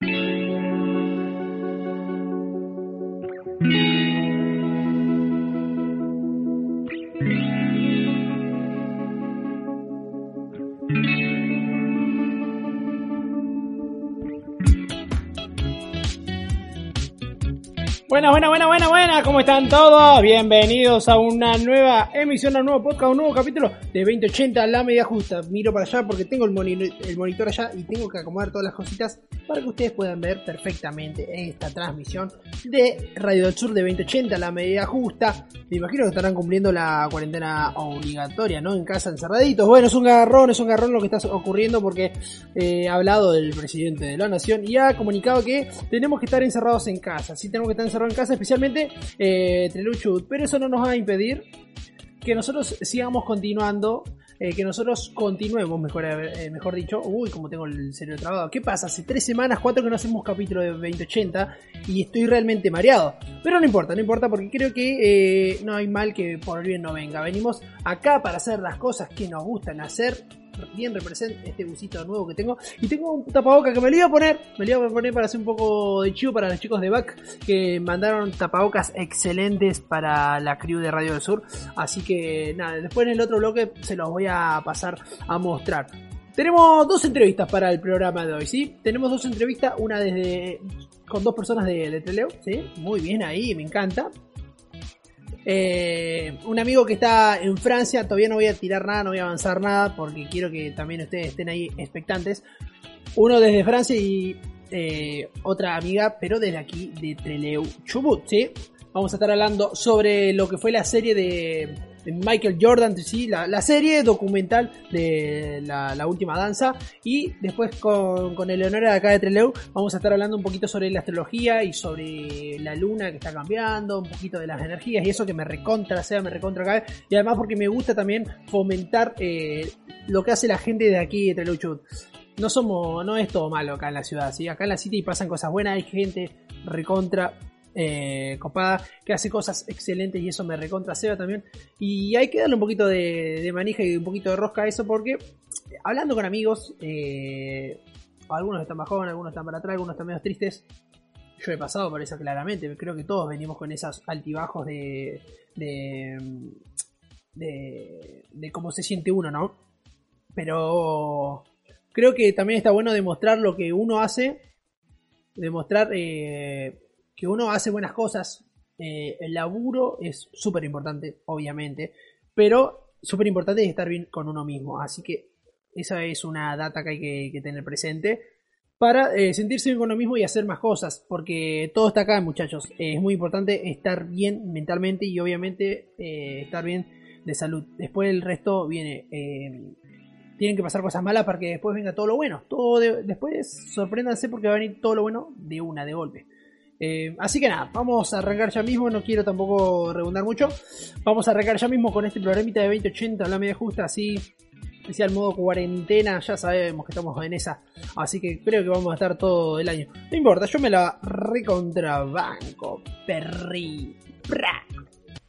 thank you Buena, buena, buena, buena, buena, ¿cómo están todos? Bienvenidos a una nueva emisión, a un nuevo podcast, un nuevo capítulo de 2080, la media justa. Miro para allá porque tengo el, el monitor allá y tengo que acomodar todas las cositas para que ustedes puedan ver perfectamente esta transmisión de Radio del Sur de 2080, la media justa. Me imagino que estarán cumpliendo la cuarentena obligatoria, ¿no? En casa encerraditos. Bueno, es un garrón, es un garrón lo que está ocurriendo porque eh, ha hablado del presidente de la nación y ha comunicado que tenemos que estar encerrados en casa. Sí, tenemos que estar encerrados en casa, especialmente eh, Treluchut. Pero eso no nos va a impedir que nosotros sigamos continuando, eh, que nosotros continuemos, mejor, eh, mejor dicho. Uy, como tengo el cerebro trabado. ¿Qué pasa? Hace tres semanas, cuatro que no hacemos capítulo de 2080 y estoy realmente mareado. Pero no importa, no importa porque creo que eh, no hay mal que por bien no venga. Venimos acá para hacer las cosas que nos gustan hacer. Bien representa este busito nuevo que tengo. Y tengo un tapaboca que me lo iba a poner. Me lo iba a poner para hacer un poco de chivo para los chicos de Back. Que mandaron tapabocas excelentes para la crew de Radio del Sur. Así que nada, después en el otro bloque se los voy a pasar a mostrar. Tenemos dos entrevistas para el programa de hoy, ¿sí? Tenemos dos entrevistas, una desde con dos personas de, de Treleu, ¿sí? Muy bien ahí, me encanta. Eh, un amigo que está en Francia, todavía no voy a tirar nada, no voy a avanzar nada, porque quiero que también ustedes estén ahí expectantes. Uno desde Francia y eh, otra amiga, pero desde aquí de Treleu Chubut, ¿sí? Vamos a estar hablando sobre lo que fue la serie de, de Michael Jordan, ¿sí? la, serie documental de la, última danza. Y después con, con Eleonora de acá de Treleu vamos a estar hablando un poquito sobre la astrología y sobre la luna que está cambiando, un poquito de las energías y eso que me recontra sea, me recontra cae. Y además porque me gusta también fomentar eh, lo que hace la gente de aquí de Chubut no somos, no es todo malo acá en la ciudad, ¿sí? Acá en la city pasan cosas buenas, hay gente recontra eh, copada que hace cosas excelentes y eso me recontra ceba también. Y hay que darle un poquito de, manija y un poquito de rosca a eso porque hablando con amigos, eh, algunos están bajón, algunos están para atrás, algunos están medio tristes. Yo he pasado por eso claramente, creo que todos venimos con esos altibajos de, de, de, de cómo se siente uno, ¿no? Pero creo que también está bueno demostrar lo que uno hace, demostrar eh, que uno hace buenas cosas. Eh, el laburo es súper importante, obviamente, pero súper importante es estar bien con uno mismo. Así que esa es una data que hay que, tener presente para eh, sentirse bien con uno mismo y hacer más cosas, porque todo está acá, muchachos. Eh, es muy importante estar bien mentalmente y obviamente estar bien de salud. Después el resto viene tienen que pasar cosas malas para que después venga todo lo bueno. Todo de- después sorpréndanse porque va a venir todo lo bueno de una, de golpe. Eh, así que nada, vamos a arrancar ya mismo, no quiero tampoco redundar mucho. Vamos a arrancar ya mismo con este programita de 2080, la media justa, así, especial modo cuarentena, ya sabemos que estamos en esa. Así que creo que vamos a estar todo el año. No importa, yo me la recontrabanco, perri. Pra.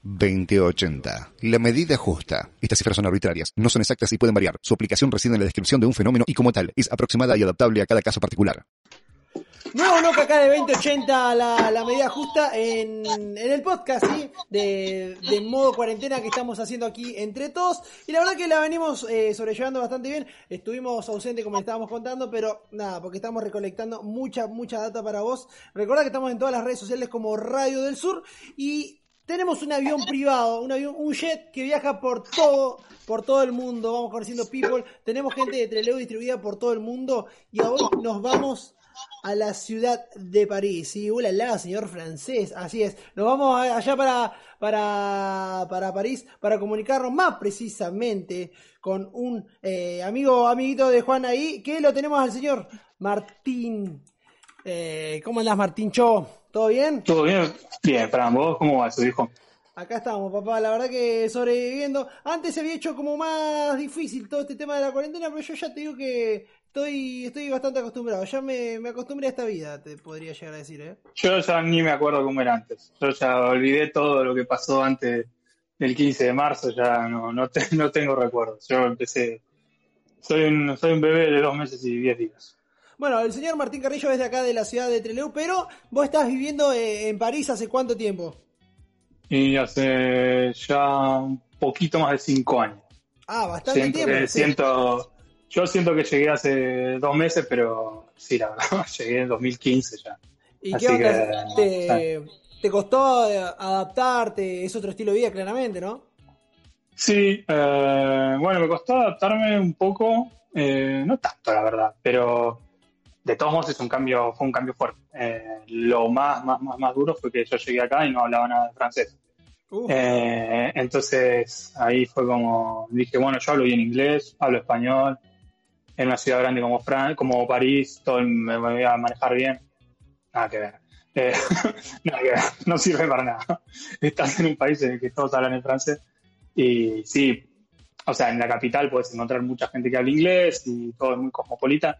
2080. La medida justa. Estas cifras son arbitrarias, no son exactas y pueden variar. Su aplicación reside en la descripción de un fenómeno y como tal, es aproximada y adaptable a cada caso particular. Nuevo loco acá de 2080, la, la medida justa en, en el podcast, ¿sí? De, de modo cuarentena que estamos haciendo aquí entre todos. Y la verdad que la venimos eh, sobrellevando bastante bien. Estuvimos ausentes como estábamos contando, pero nada, porque estamos recolectando mucha, mucha data para vos. Recordad que estamos en todas las redes sociales como Radio del Sur y tenemos un avión privado, un avión, un jet que viaja por todo, por todo el mundo. Vamos conociendo people. Tenemos gente de Treleu distribuida por todo el mundo y hoy nos vamos a la ciudad de París. Sí, hola, la, señor francés. Así es. Nos vamos allá para, para, para París para comunicarnos más precisamente con un eh, amigo, amiguito de Juan ahí, que lo tenemos al señor Martín. Eh, ¿Cómo andás, Martín Cho? ¿Todo bien? Todo bien, bien, para vos, ¿cómo va su hijo? Acá estamos, papá. La verdad que sobreviviendo. Antes se había hecho como más difícil todo este tema de la cuarentena, pero yo ya te digo que estoy, estoy bastante acostumbrado. Ya me, me acostumbré a esta vida, te podría llegar a decir, ¿eh? Yo ya ni me acuerdo cómo era antes. Yo ya olvidé todo lo que pasó antes del 15 de marzo, ya no, no, te- no tengo recuerdos. Yo empecé, soy un, soy un bebé de dos meses y diez días. Bueno, el señor Martín Carrillo es de acá de la ciudad de Trelew, pero vos estás viviendo eh, en París hace cuánto tiempo? Y hace ya un poquito más de cinco años. Ah, bastante Siento, tiempo. que- sí. siento, yo siento que llegué hace dos meses, pero sí, la verdad, llegué en 2015 ya. ¿Y así qué onda? que, ¿Te, te costó eh, adaptarte? Es otro estilo de vida, claramente, ¿no? Sí, eh, bueno, me costó adaptarme un poco, eh, no tanto la verdad, pero de todos modos es un cambio, fue un cambio fuerte. Eh, lo más, más, más, más duro fue que yo llegué acá y no hablaba nada de francés. Eh, entonces ahí fue como, dije, bueno, yo hablo bien inglés, hablo español, en una ciudad grande como, Fran como París, todo me voy a manejar bien. Nada que ver. Eh, nada que ver, no sirve para nada. Estás en un país en el que todos hablan en francés y sí, o sea, en la capital puedes encontrar mucha gente que habla inglés y todo es muy cosmopolita,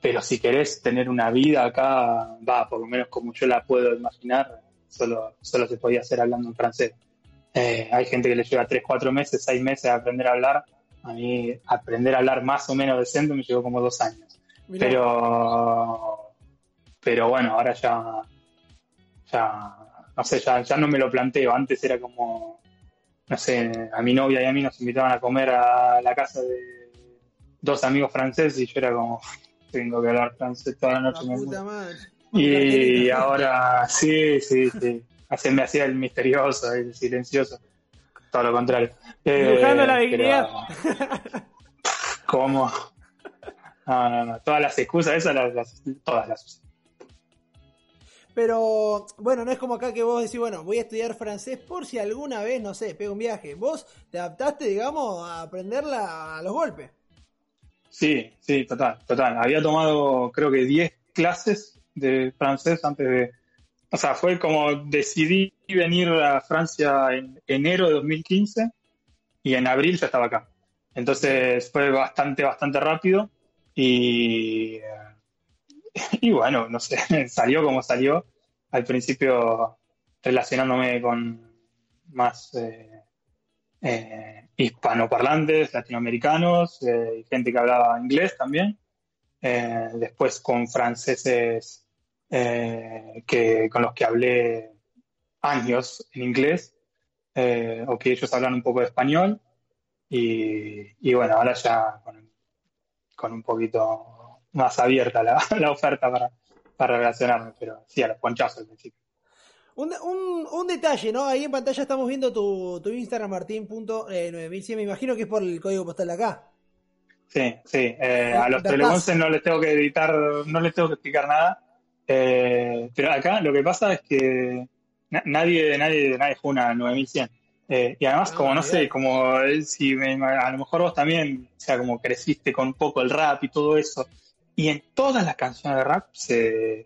pero si querés tener una vida acá, va, por lo menos como yo la puedo imaginar, solo, solo se podía hacer hablando en francés. Eh, hay gente que le lleva 3, 4 meses, 6 meses a aprender a hablar. A mí aprender a hablar más o menos decente me llevó como dos años. mirá. Pero, pero bueno, ahora ya, ya, no sé, ya, ya no me lo planteo. Antes era como, no sé, a mi novia y a mí nos invitaban a comer a la casa de dos amigos franceses y yo era como, tengo que hablar francés toda la noche. puta madre. Y ahora, sí, sí, sí. Así me hacía el misterioso, el silencioso. Todo lo contrario. Eh, Dibujando la pero- dignidad. ¿Cómo? No, no, no. Todas las excusas, esas las, las- todas las usé. Pero bueno, no es como acá que vos decís, bueno, voy a estudiar francés por si alguna vez, no sé, pego un viaje. Vos te adaptaste, digamos, a aprenderla a los golpes. Sí, sí, total, total. Había tomado creo que 10 clases de francés antes de... O sea, fue como decidí venir a Francia en enero de 2015 y en abril ya estaba acá. Entonces fue bastante, bastante rápido y, y bueno, no sé, salió como salió. Al principio relacionándome con más eh, eh, hispanoparlantes, latinoamericanos, eh, gente que hablaba inglés también. Eh, después con franceses eh, que, con los que hablé años en inglés, eh, o que ellos hablan un poco de español. Y, y bueno, ahora ya con, con un poquito más abierta la, la oferta para, para relacionarme, pero sí, a los ponchazos al principio. Un, un, un detalle, ¿no? Ahí en pantalla estamos viendo tu, tu Instagram, martín.9100. Me imagino que es por el código postal de acá. Sí, sí. eh, a los Da telegonces no les tengo que editar, no les tengo que explicar nada. Eh, pero acá lo que pasa es que na- nadie, nadie, nadie juega 9100. Eh, y además, Ah, como no sé, como si me- a lo mejor vos también, o sea, como creciste con un poco el rap y todo eso. Y en todas las canciones de rap se.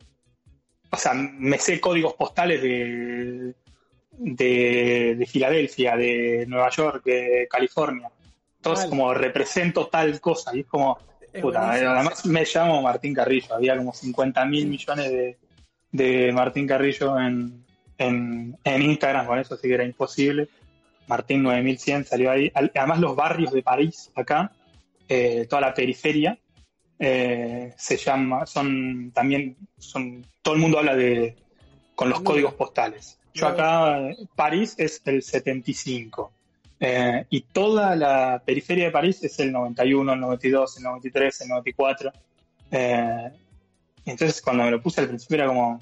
O sea, me sé códigos postales de, de, de Filadelfia, de Nueva York, de California. Entonces, Vale. como represento tal cosa. Y es como, Puta, además me llamo Martín Carrillo, había como 50 mil millones de, de Martín Carrillo en, en, en Instagram con eso, así que era imposible. Martín 9100 salió ahí. Además los barrios de París, acá, eh, toda la periferia, eh, se llama, son también, son, todo el mundo habla de, con los códigos postales. Yo acá, París es el 75. Eh, y toda la periferia de París es el 91, el 92, el 93, el 94. Eh, entonces cuando me lo puse al principio era como,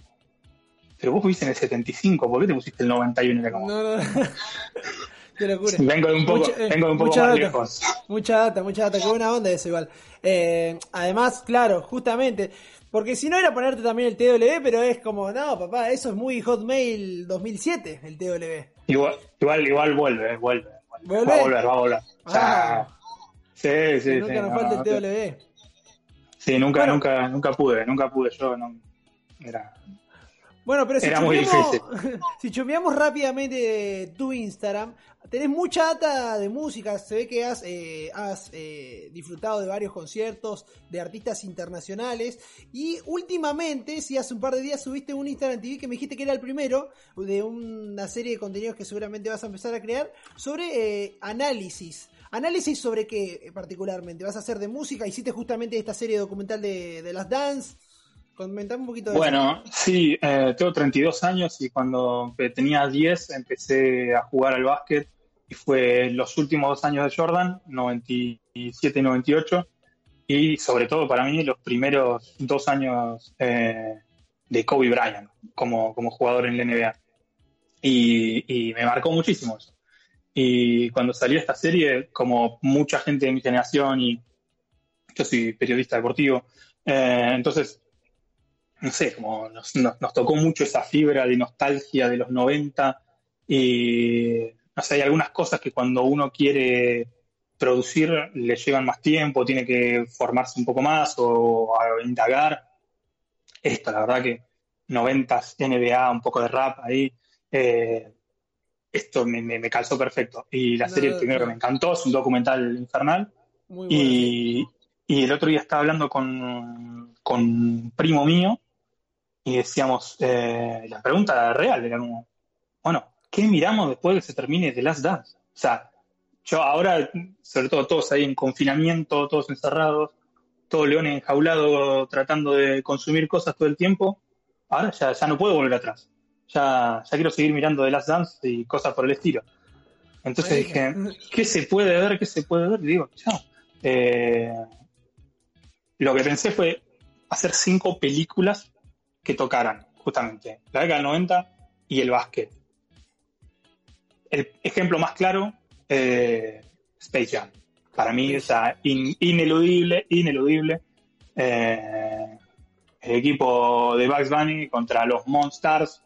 pero vos vivís en el 75, ¿por qué te pusiste el 91? Era como, No, no. Qué locura. vengo de un poco, Mucha- eh, vengo de un poco mucha más data. lejos. Mucha data, mucha data, qué buena onda eso igual. Eh, además, claro, justamente, porque si no era ponerte también el TW, pero es como, no, papá, eso es muy Hotmail 2007, el TW. Igual, igual, igual vuelve, vuelve, vuelve. Va a volver, va a volver. O sea, Ah. sí, sí, que nunca sí. nos no, falte el no, TW. Sí, nunca, Bueno. nunca, nunca pude, nunca pude yo. no- Era, Bueno, pero si Era chumeamos, si chumeamos rápidamente tu Instagram, tenés mucha data de música, se ve que has, eh, has eh, disfrutado de varios conciertos de artistas internacionales y últimamente, si hace un par de días subiste un Instagram TV que me dijiste que era el primero de una serie de contenidos que seguramente vas a empezar a crear sobre eh, análisis. ¿Análisis sobre qué eh, particularmente? ¿Vas a hacer de música? ¿Hiciste justamente esta serie documental de, de las Dance? Comentame un poquito de. Bueno, sí, eh, tengo 32 años y cuando tenía 10 empecé a jugar al básquet y fue los últimos dos años de Jordan, 97 y 98, y sobre todo para mí los primeros dos años eh, de Kobe Bryant como, como jugador en la NBA. Y, y me marcó muchísimo eso. Y cuando salió esta serie, como mucha gente de mi generación, y yo soy periodista deportivo, eh, entonces no sé, como nos, nos, nos, tocó mucho esa fibra de nostalgia de los 90 y no sé, hay algunas cosas que cuando uno quiere producir le llevan más tiempo, tiene que formarse un poco más o a indagar. Esto, la verdad que 90 NBA, un poco de rap ahí, eh, esto me, me, me, calzó perfecto. Y la serie, no, primero no. que me encantó, es un documental infernal. Muy y, y el otro día estaba hablando con, con un primo mío y decíamos, eh, la pregunta real era como, bueno, ¿qué miramos después de que se termine The Last Dance? O sea, yo ahora, sobre todo todos ahí en confinamiento, todos encerrados, todo león enjaulado tratando de consumir cosas todo el tiempo, ahora ya, ya no puedo volver atrás. Ya, ya quiero seguir mirando The Last Dance y cosas por el estilo. Entonces dije, ¿qué se puede ver? ¿Qué se puede ver? Y digo, chao. Eh, lo que pensé fue hacer cinco películas que tocaran justamente la década del 90 y el básquet. El ejemplo más claro, eh, Space Jam. Para mí es in, ineludible, ineludible. Eh, el equipo de Bugs Bunny contra los Monsters,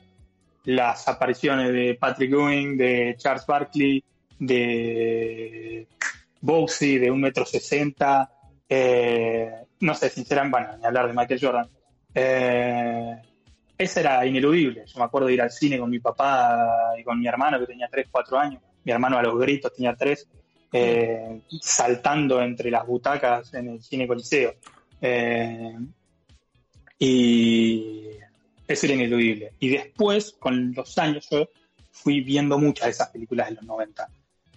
las apariciones de Patrick Ewing, de Charles Barkley, de Boxy de 1,60m, eh, no sé, sinceramente, bueno, ni hablar de Michael Jordan. Eh, ese era ineludible. Yo me acuerdo de ir al cine con mi papá y con mi hermano, que tenía 3, 4 años. Mi hermano a los gritos tenía 3, eh, saltando entre las butacas en el cine Coliseo. Eh, y eso era ineludible. Y después, con los años, yo fui viendo muchas de esas películas de los 90.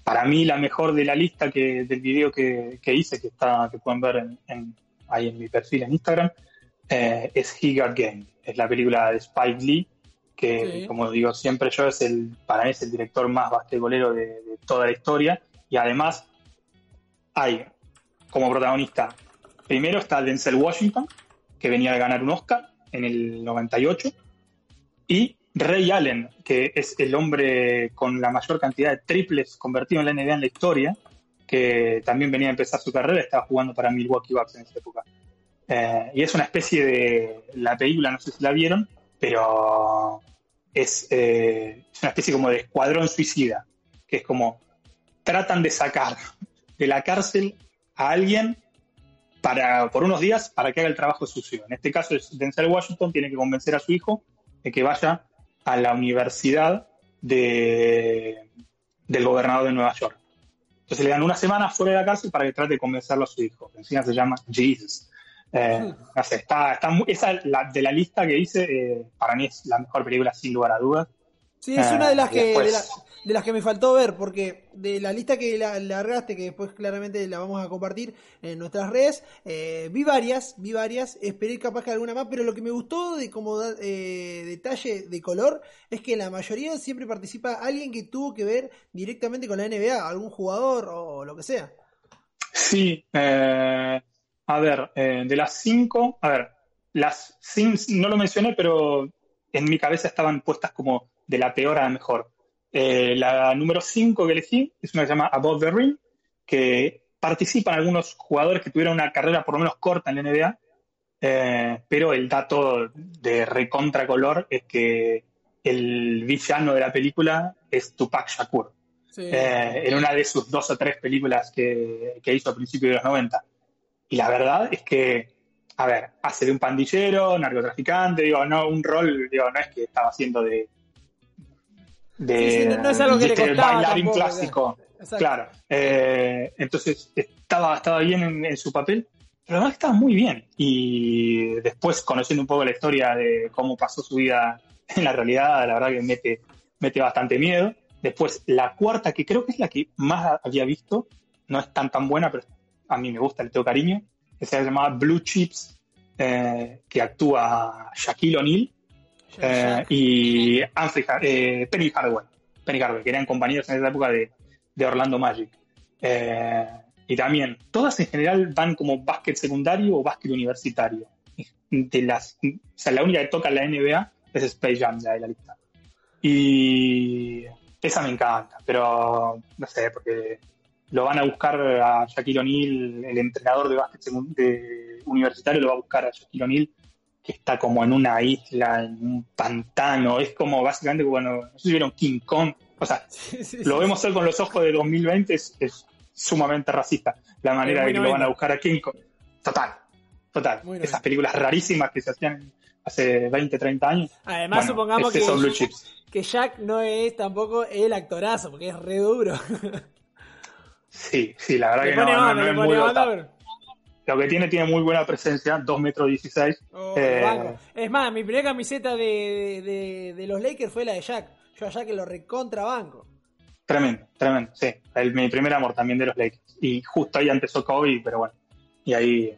Para mí, la mejor de la lista que, del video que, que hice, que, está, que pueden ver ahí en mi perfil en Instagram, eh, es He Got Game. Es la película de Spike Lee, que, sí. como digo siempre yo, es el, para mí es el director más basquetbolero de, de toda la historia. Y además, hay como protagonista, primero está Denzel Washington, que venía de ganar un Oscar en el 98, y Ray Allen, que es el hombre con la mayor cantidad de triples convertido en la NBA en la historia, que también venía a empezar su carrera, estaba jugando para Milwaukee Bucks en esa época. Eh, y es una especie de. La película, no sé si la vieron, pero es, eh, es una especie como de escuadrón suicida, que es como tratan de sacar de la cárcel a alguien para, por unos días para que haga el trabajo sucio. En este caso, es Denzel Washington tiene que convencer a su hijo de que vaya a la universidad de, del gobernador de Nueva York. Entonces le dan una semana fuera de la cárcel para que trate de convencerlo a su hijo, encima se llama Jesus. Eh, no sé, está, está muy, esa la, de la lista que hice, eh, para mí es la mejor película sin lugar a dudas. Sí, es una de las, que, después... de, la, de, las que me faltó ver, porque de la lista que la, largaste, que después claramente la vamos a compartir en nuestras redes, eh, vi varias, vi varias, esperé capaz que alguna más, pero lo que me gustó de como eh, detalle de color es que la mayoría siempre participa alguien que tuvo que ver directamente con la NBA, algún jugador o lo que sea. Sí, eh, a ver, eh, de las cinco, a ver, las Sims no lo mencioné, pero en mi cabeza estaban puestas como de la peor a la mejor. Eh, la número 5 que elegí es una que se llama Above the Ring, que participan algunos jugadores que tuvieron una carrera por lo menos corta en la NBA, eh, pero el dato de recontra color es que el villano de la película es Tupac Shakur. Sí. Eh, en una de sus dos o tres películas que, que hizo a principios de los 90. Y la verdad es que a ver, hace de un pandillero, narcotraficante, digo, no, un rol, digo, no es que estaba haciendo de. de Sí, sí, no- no es algo que le costaba bailarín tampoco, clásico. Exacto. Claro. Eh, entonces estaba, estaba bien en, en su papel, pero además estaba muy bien. Y después, conociendo un poco la historia de cómo pasó su vida en la realidad, la verdad que mete, mete bastante miedo. Después, la cuarta, que creo que es la que más había visto, no es tan tan buena, pero a mí me gusta, le tengo cariño, que se llama Blue Chips, eh, que actúa Shaquille O'Neal eh, y Har- eh, Penny Hardaway. Penny Hardaway, que eran compañeros en esa época de, de Orlando Magic. Eh, y también, todas en general van como básquet secundario o básquet universitario. De las, o sea, la única que toca la NBA es Space Jam, de la lista. Y esa me encanta, pero no sé, porque lo van a buscar a Shaquille O'Neal, el entrenador de básquet de universitario lo va a buscar a Shaquille O'Neal, que está como en una isla, en un pantano. Es como básicamente, bueno, no sé si vieron King Kong. O sea, Sí, sí, lo sí. vemos hoy con los ojos de 2020, es, es sumamente racista la manera de que lo van a 90. buscar a King Kong. Total, total. Muy Esas 90. películas rarísimas que se hacían hace 20, 30 años. Además, Bueno, supongamos que, que Jack no es tampoco el actorazo, porque es re duro. Sí, sí, la verdad que no, mano, es muy dotado. Lo que tiene, tiene muy buena presencia, 2 metros 16. Oh, Eh. Es más, mi primera camiseta de, de, de los Lakers fue la de Jack. Yo a Jack lo recontra banco. Tremendo, tremendo, sí. El- mi primer amor también de los Lakers. Y justo ahí empezó Kobe, pero bueno. Y ahí,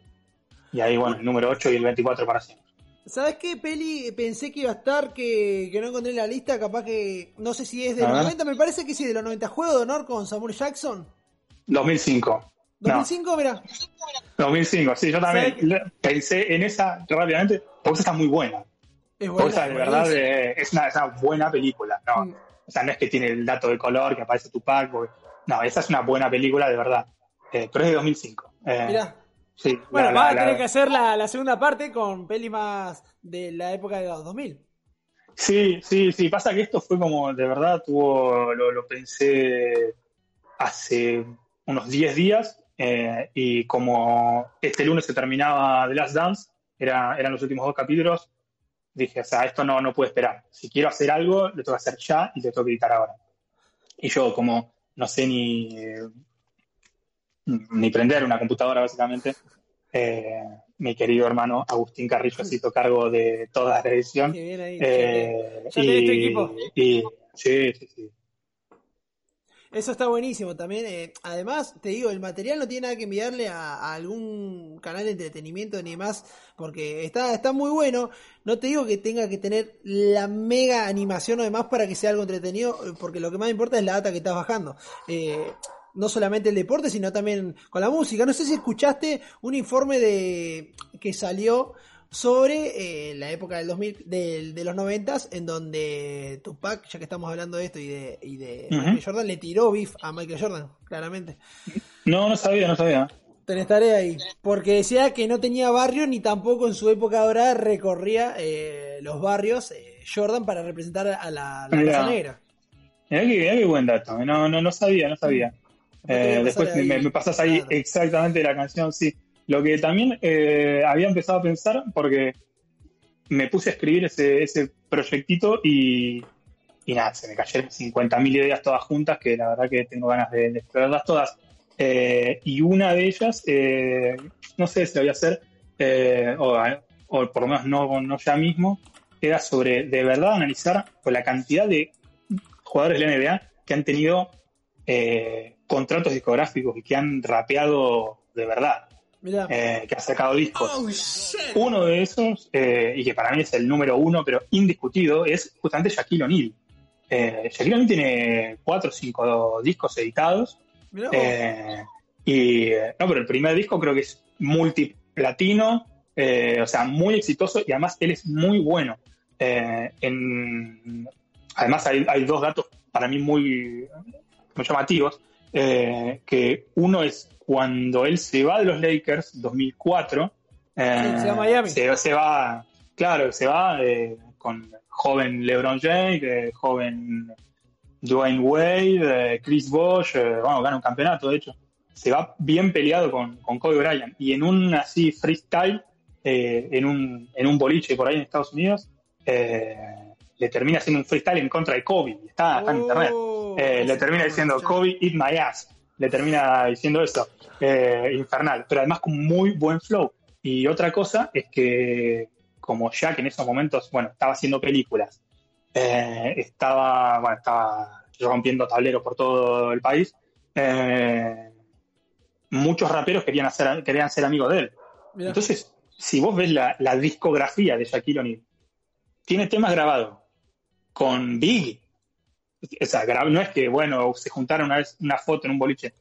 y ahí bueno, el número 8 y el 24 para siempre. ¿Sabes qué peli pensé que iba a estar que, que no encontré en la lista? Capaz que. No sé si es de los ver. 90, me parece que sí, de los 90. Juego de honor con Samuel Jackson. 2005. No, 2005, mira. 2005, sí, yo también pensé en esa rápidamente, porque esa está muy buena. Es buena. esa de verdad eh, es, una, es una buena película, ¿no? Mm. O sea, no es que tiene el dato de color que aparece Tupac, porque- no, esa es una buena película de verdad. Eh, pero es de 2005. Eh, Mirá. sí, Bueno, va a tener que hacer la, la segunda parte con pelis más de la época de los 2000. Sí, sí, sí. Pasa que esto fue como, de verdad, tuvo, lo, lo pensé hace unos 10 días eh, y como este lunes se terminaba The Last Dance, era, eran los últimos dos capítulos, dije, o sea, esto no, no puede esperar. Si quiero hacer algo, lo tengo que hacer ya y lo tengo que editar ahora. Y yo, como no sé ni, ni prender una computadora, básicamente, eh, mi querido hermano Agustín Carrillo se hizo cargo de toda la edición. Que viene ahí. Eh, Ya tenés tu equipo. y- sí, sí, sí. Eso está buenísimo también. eh, además, te digo, el material no tiene nada que enviarle a, algún canal de entretenimiento ni más, porque está, está muy bueno. No te digo que tenga que tener la mega animación o demás para que sea algo entretenido, eh, porque lo que más importa es la data que estás bajando. Eh, no solamente el deporte, sino también con la música. No sé si escuchaste un informe de que salió sobre eh, la época del 2000, del- de los 90 en donde Tupac, ya que estamos hablando de esto y de, y de. Michael Jordan, le tiró beef a Michael Jordan, claramente. No, no sabía, no sabía. Tenés tarea ahí. Porque decía que no tenía barrio ni tampoco en su época dorada recorría eh, los barrios eh, Jordan para representar a la, la raza negra. Mirá qué buen dato. No, no, no sabía, no sabía. Después Eh, después me, me pasas ahí Claro. exactamente la canción, sí. Lo que también eh, había empezado a pensar, porque me puse a escribir ese, ese proyectito y, y nada, se me cayeron 50.000 ideas todas juntas que la verdad que tengo ganas de, de explorarlas todas. Eh, y una de ellas, eh, no sé si la voy a hacer, eh, o, por lo menos no, no ya mismo, era sobre de verdad analizar la cantidad de jugadores de la NBA que han tenido eh, contratos discográficos y que han rapeado de verdad. Eh, que han sacado discos. Uno de esos, eh, y que para mí es el número uno, pero indiscutido, es justamente Shaquille O'Neal. Eh, Shaquille O'Neal tiene cuatro o cinco discos editados. Eh, y no, pero el primer disco creo que es multiplatino, o sea, muy exitoso y además él es muy bueno. En- además hay, hay dos datos para mí muy, muy llamativos, que uno es cuando él se va de los Lakers, 2004, eh, Sí, se va a Miami. Se, se va, claro, se va eh, con joven LeBron James, eh, joven Dwayne Wade, eh, Chris Bosh, eh, bueno, gana un campeonato, de hecho. Se va bien peleado con, con Kobe Bryant. Y en un así freestyle, eh, en, un, en un boliche por ahí en Estados Unidos, eh, le termina haciendo un freestyle en contra de Kobe. Está, está en internet. Oh, Eh, le termina diciendo Kobe eat my ass. Le termina diciendo eso. Eh, infernal. Pero además con muy buen flow. Y otra cosa es que, como Jack en esos momentos, bueno, estaba haciendo películas, eh, estaba, bueno, estaba rompiendo tableros por todo el país. eh, muchos raperos querían, hacer, querían ser amigos de él. Mirá. Entonces, si vos ves la, la discografía de Shaquille O'Neal, tiene temas grabados con Biggie. No es que, bueno, se juntaron una vez una foto en un boliche.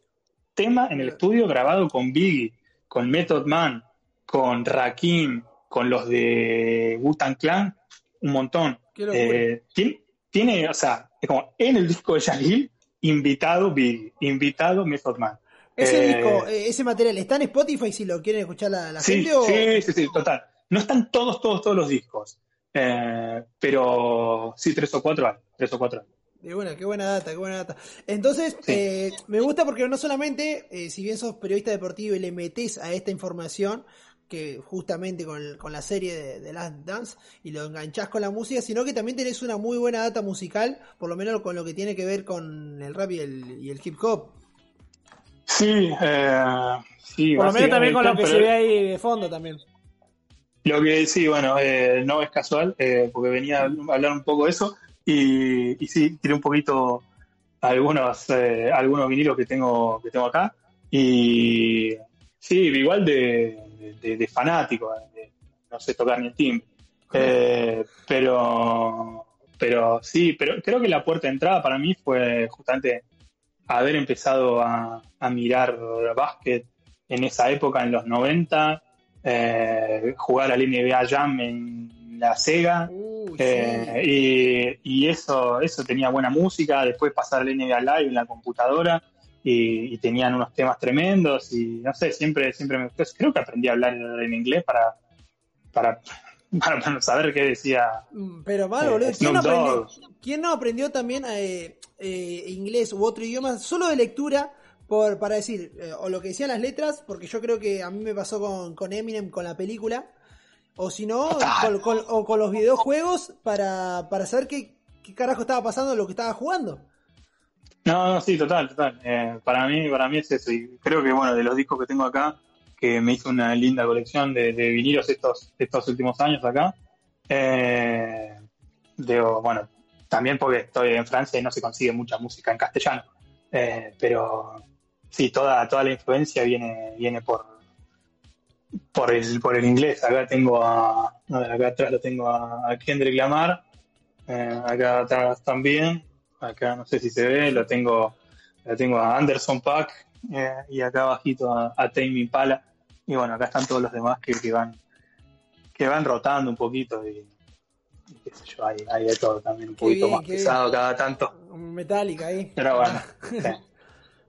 Tema en el estudio grabado con Biggie, con Method Man, con Rakim, con los de Wu-Tang Clan, un montón. Eh, tiene, tiene, o sea, es como en el disco de Shaquille, invitado Biggie, invitado Method Man. Ese Eh, disco, eh, ese material, ¿está en Spotify si lo quieren escuchar la, la Sí, gente? O... sí, sí, sí, total. No están todos, todos, todos los discos. Eh, pero sí, tres o cuatro hay. Tres o cuatro hay. De buena, qué buena data, qué buena data. Entonces, Sí. eh, me gusta porque no solamente, eh, si bien sos periodista deportivo y le metes a esta información, que justamente con, con la serie de, de Last Dance, y lo enganchás con la música, sino que también tenés una muy buena data musical, por lo menos con lo que tiene que ver con el rap y el, y el hip hop. Sí, eh, sí. Por lo menos también con lo que se ve ahí de fondo también. Lo que sí, bueno, eh, no es casual, eh, porque venía a hablar un poco de eso. Y, y sí, tiré un poquito algunos, eh, algunos vinilos que tengo, que tengo acá. Y sí, igual de, de, de fanático, de- no sé tocar ni el timbre. Eh, pero, pero sí, pero creo que la puerta de entrada para mí fue justamente haber empezado a, a mirar básquet en esa época, en los 90, eh, jugar al NBA Jam en la Sega. Uy, eh, y, y eso, eso tenía buena música, después pasar al NBA Live en la computadora y, y tenían unos temas tremendos y no sé, siempre, siempre me gustó. Creo que aprendí a hablar en inglés para, para, para, para saber qué decía Mm, Pero mal, eh. ¿Quién no, aprendió, Dogg. quién no aprendió también eh, eh, inglés u otro idioma solo de lectura por, para decir, eh, o lo que decían las letras, porque yo creo que a mí me pasó con, con Eminem, con la película, o si no, con, con- o con los videojuegos para, para saber qué, qué carajo estaba pasando lo que estaba jugando. No, no, sí, total, total. Eh, para mí, para mí es eso. Y creo que bueno, de los discos que tengo acá, que me hizo una linda colección de, de vinilos estos, estos últimos años acá. Eh, digo, bueno, también porque estoy en Francia y no se consigue mucha música en castellano. Eh, pero sí, toda, toda la influencia viene, viene por por el, por el inglés. Acá tengo a, a ver, acá atrás lo tengo a, a Kendrick Lamar, eh, acá atrás también, acá no sé si se ve, lo tengo, lo tengo a Anderson Pack eh, y acá abajito a, a Tame Impala. Y bueno, acá están todos los demás que, que van que van rotando un poquito y, y qué sé yo, hay, hay de todo también, un Qué poquito bien, más pesado cada tanto. Metallica ahí. Pero bueno, sí,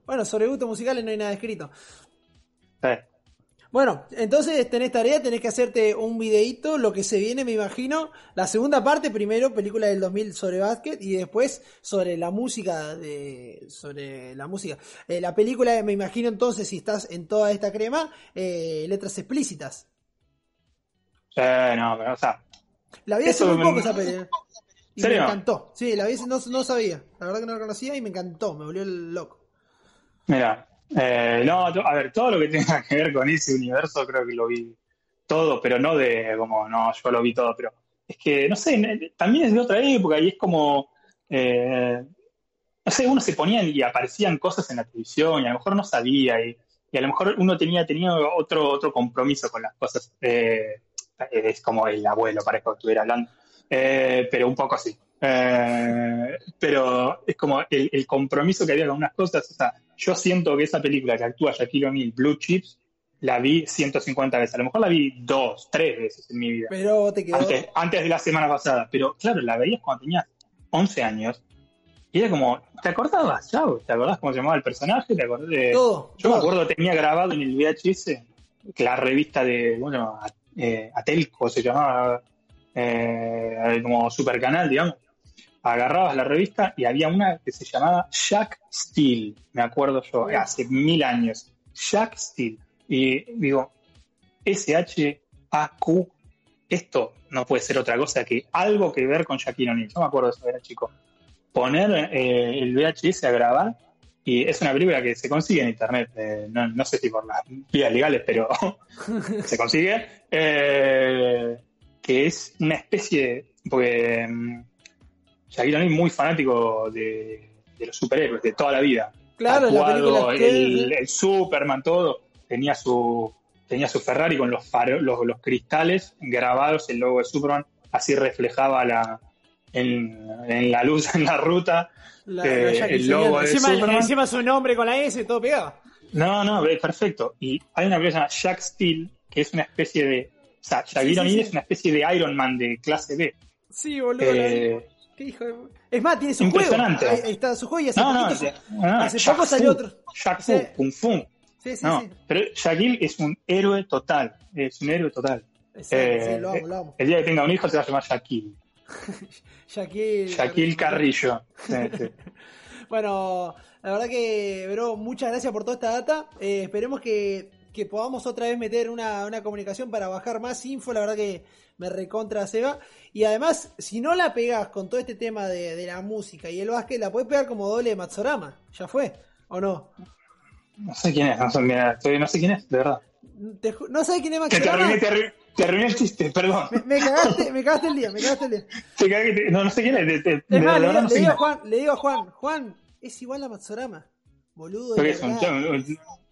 Bueno, sobre gustos musicales no hay nada escrito. sí. Bueno, entonces tenés tarea, tenés que hacerte un videíto, lo que se viene, me imagino. La segunda parte, primero, película del 2000 sobre básquet y después sobre la música de sobre la música. Eh, la película, me imagino entonces, si estás en toda esta crema, eh, letras explícitas. Sí, no, pero o sea, La vi hace muy me- poco esa película. Y me encantó. Sí, la vi, no, no sabía. La verdad que no la conocía y me encantó, me volvió el loco. Mira, eh, no, a ver, todo lo que tenga que ver con ese universo creo que lo vi todo, pero no de como, no, yo lo vi todo, pero es que, no sé, también es de otra época y es como, eh, no sé, uno se ponía y aparecían cosas en la televisión y a lo mejor no sabía y, y a lo mejor uno tenía, tenía otro, otro compromiso con las cosas. eh, es como el abuelo, parezco que estuviera hablando, Eh, pero un poco así. Eh, pero es como el, el compromiso que había con unas cosas. O sea, yo siento que esa película que actúa Shaquille O'Neal, Blue Chips, la vi 150 veces. A lo mejor la vi dos, tres veces en mi vida. Pero te quedó. Antes, antes de la semana pasada. Pero claro, la veías cuando tenías 11 años. Y era como, ¿te acordabas, Chau? ¿Te acordás cómo se llamaba el personaje? ¿Te acordás de... Todo. Yo me acuerdo, tenía grabado en el VHS la revista de, bueno, eh, Atelco se llamaba, eh, como super canal, digamos. Agarrabas la revista y había una que se llamaba Jack Steel, me acuerdo yo, hace mil años. Jack Steel. Y digo, SH AQ. Esto no puede ser otra cosa que algo que ver con Shaquille O'Neal. Yo me acuerdo de eso, era chico. Poner eh, el VHS a grabar y es una película que se consigue en internet, eh, no, no, sé si por las vías legales, pero se consigue, eh, que es una especie de... Porque um, Shaquille O'Neal es muy fanático de, de, los superhéroes, de toda la vida. Claro, Tatuado, la el, el, Superman, todo. Tenía su, tenía su Ferrari con los, faro, los, los, cristales grabados, el logo de Superman, así reflejaba la, en, en la luz en la ruta. La, eh, el logo de encima, Superman. encima su nombre con la S, todo pegado. No, no, perfecto. Y hay una película que se llama Jack Steel, que es una especie de. O sea, Shaquille sí, sí, sí. es una especie de Iron Man de clase B. Sí, boludo. Eh, ¿Qué hijo de... Es más, tiene su impresionante. juego. Ahí está su juego y hace, no, no, poquito, no, no, hace poco salió otro. Jack Fu, Kung Fu. Sí, sí, no, sí. pero Shaquille es un héroe total. Es un héroe total. Eh, sí, lo amo, lo amo. El día que tenga un hijo se va a llamar Shaquille. Shaquille, Shaquille Carrillo. Sí, sí. bueno, la verdad que, bro, muchas gracias por toda esta data. Eh, esperemos que, que, podamos otra vez meter una, una, comunicación para bajar más info. La verdad que me recontra Seba. Y además, si no la pegás con todo este tema de, de la música y el básquet, la puedes pegar como doble de Matsorama. ¿Ya fue? ¿O no? No sé quién es, no sé no sé quién es de verdad. Te, ¿No sabes quién es Matsorama? Te te arruiné, te arruiné el chiste, perdón. Me, me, cagaste, me cagaste el día, me cagaste el día. No, no sé quién es. De, de, más, de le, verdad, no le, sé digo a Juan, le digo a Juan, Juan, es igual a Matsorama. Boludo. Es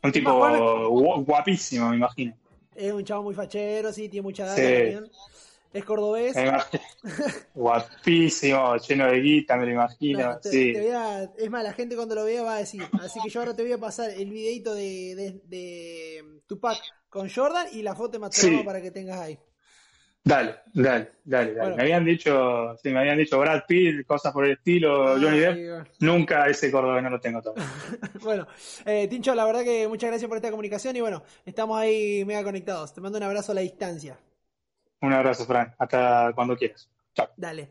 un, tipo guapísimo, me imagino. Es un chavo muy fachero, sí, tiene mucha Sí. también. Es cordobés. Guapísimo, lleno de guita, me lo imagino. No, te- sí. te voy a- es más, la gente cuando lo vea va a decir. Así que yo ahora te voy a pasar el videito de, de, de Tupac con Jordan y la foto de Matsurama Sí. para que tengas ahí. Dale, dale, dale, dale. Bueno. Me habían dicho, sí, me habían dicho Brad Pitt, cosas por el estilo, Johnny Ay, Depp. bueno. Nunca ese cordobés no lo tengo todo. Bueno, eh, Tincho, la verdad que muchas gracias por esta comunicación y bueno, estamos ahí mega conectados. Te mando un abrazo a la distancia. Un abrazo, Fran. Hasta cuando quieras. Chao. Dale.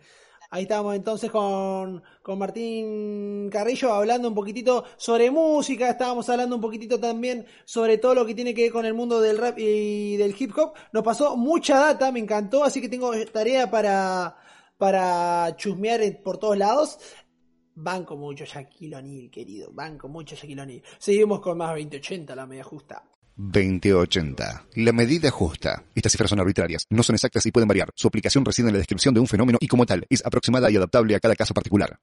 Ahí estamos entonces con, con Martín Carrillo hablando un poquitito sobre música, estábamos hablando un poquitito también sobre todo lo que tiene que ver con el mundo del rap y del hip hop. Nos pasó mucha data, me encantó, así que tengo tarea para, para chusmear por todos lados. Banco mucho Shaquille O'Neal, querido, banco mucho Shaquille O'Neal. Seguimos con más 2080, la media justa. 2080. La medida justa. Estas cifras son arbitrarias, no son exactas y pueden variar. Su aplicación reside en la descripción de un fenómeno y como tal, es aproximada y adaptable a cada caso particular.